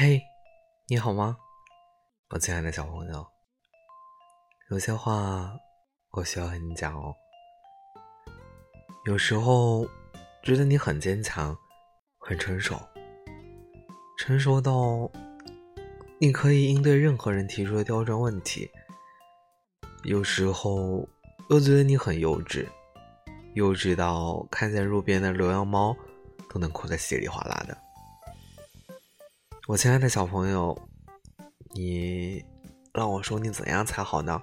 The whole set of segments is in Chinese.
嘿，你好吗，我亲爱的小朋友？有些话我需要和你讲哦。有时候觉得你很坚强，很成熟，成熟到你可以应对任何人提出的刁钻问题。有时候又觉得你很幼稚，幼稚到看见路边的流浪猫都能哭得稀里哗啦的。我亲爱的小朋友，你让我说你怎样才好呢？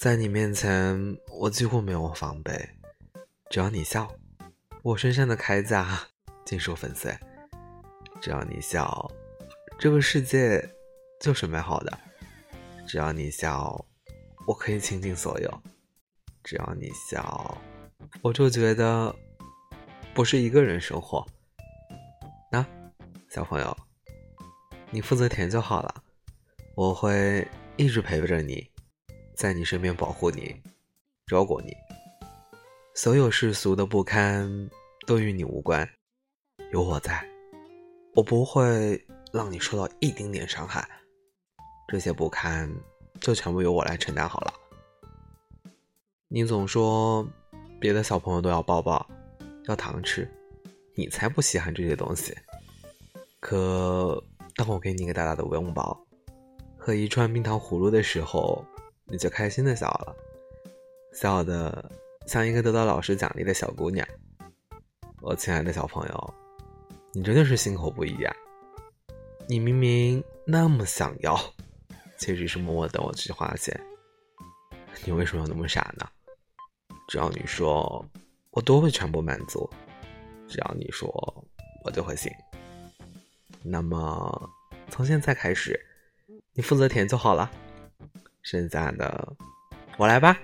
在你面前，我几乎没有防备，只要你笑，我身上的铠甲尽数粉碎；只要你笑，这个世界就是美好的；只要你笑，我可以倾尽所有；只要你笑，我就觉得不是一个人生活。那，小朋友。你负责填就好了，我会一直陪着你，在你身边保护你，照顾你。所有世俗的不堪都与你无关，有我在，我不会让你受到一丁点伤害。这些不堪就全部由我来承担好了。你总说别的小朋友都要抱抱，要糖吃，你才不稀罕这些东西。可。当我给你一个大大的拥抱和一串冰糖葫芦的时候，你就开心的笑了，笑的像一个得到老师奖励的小姑娘。我亲爱的小朋友，你真的是心口不一呀！你明明那么想要，却只是默默等我去花钱。你为什么要那么傻呢？只要你说，我都会全部满足；只要你说，我就会信。那么，从现在开始，你负责填就好了，剩下的我来吧。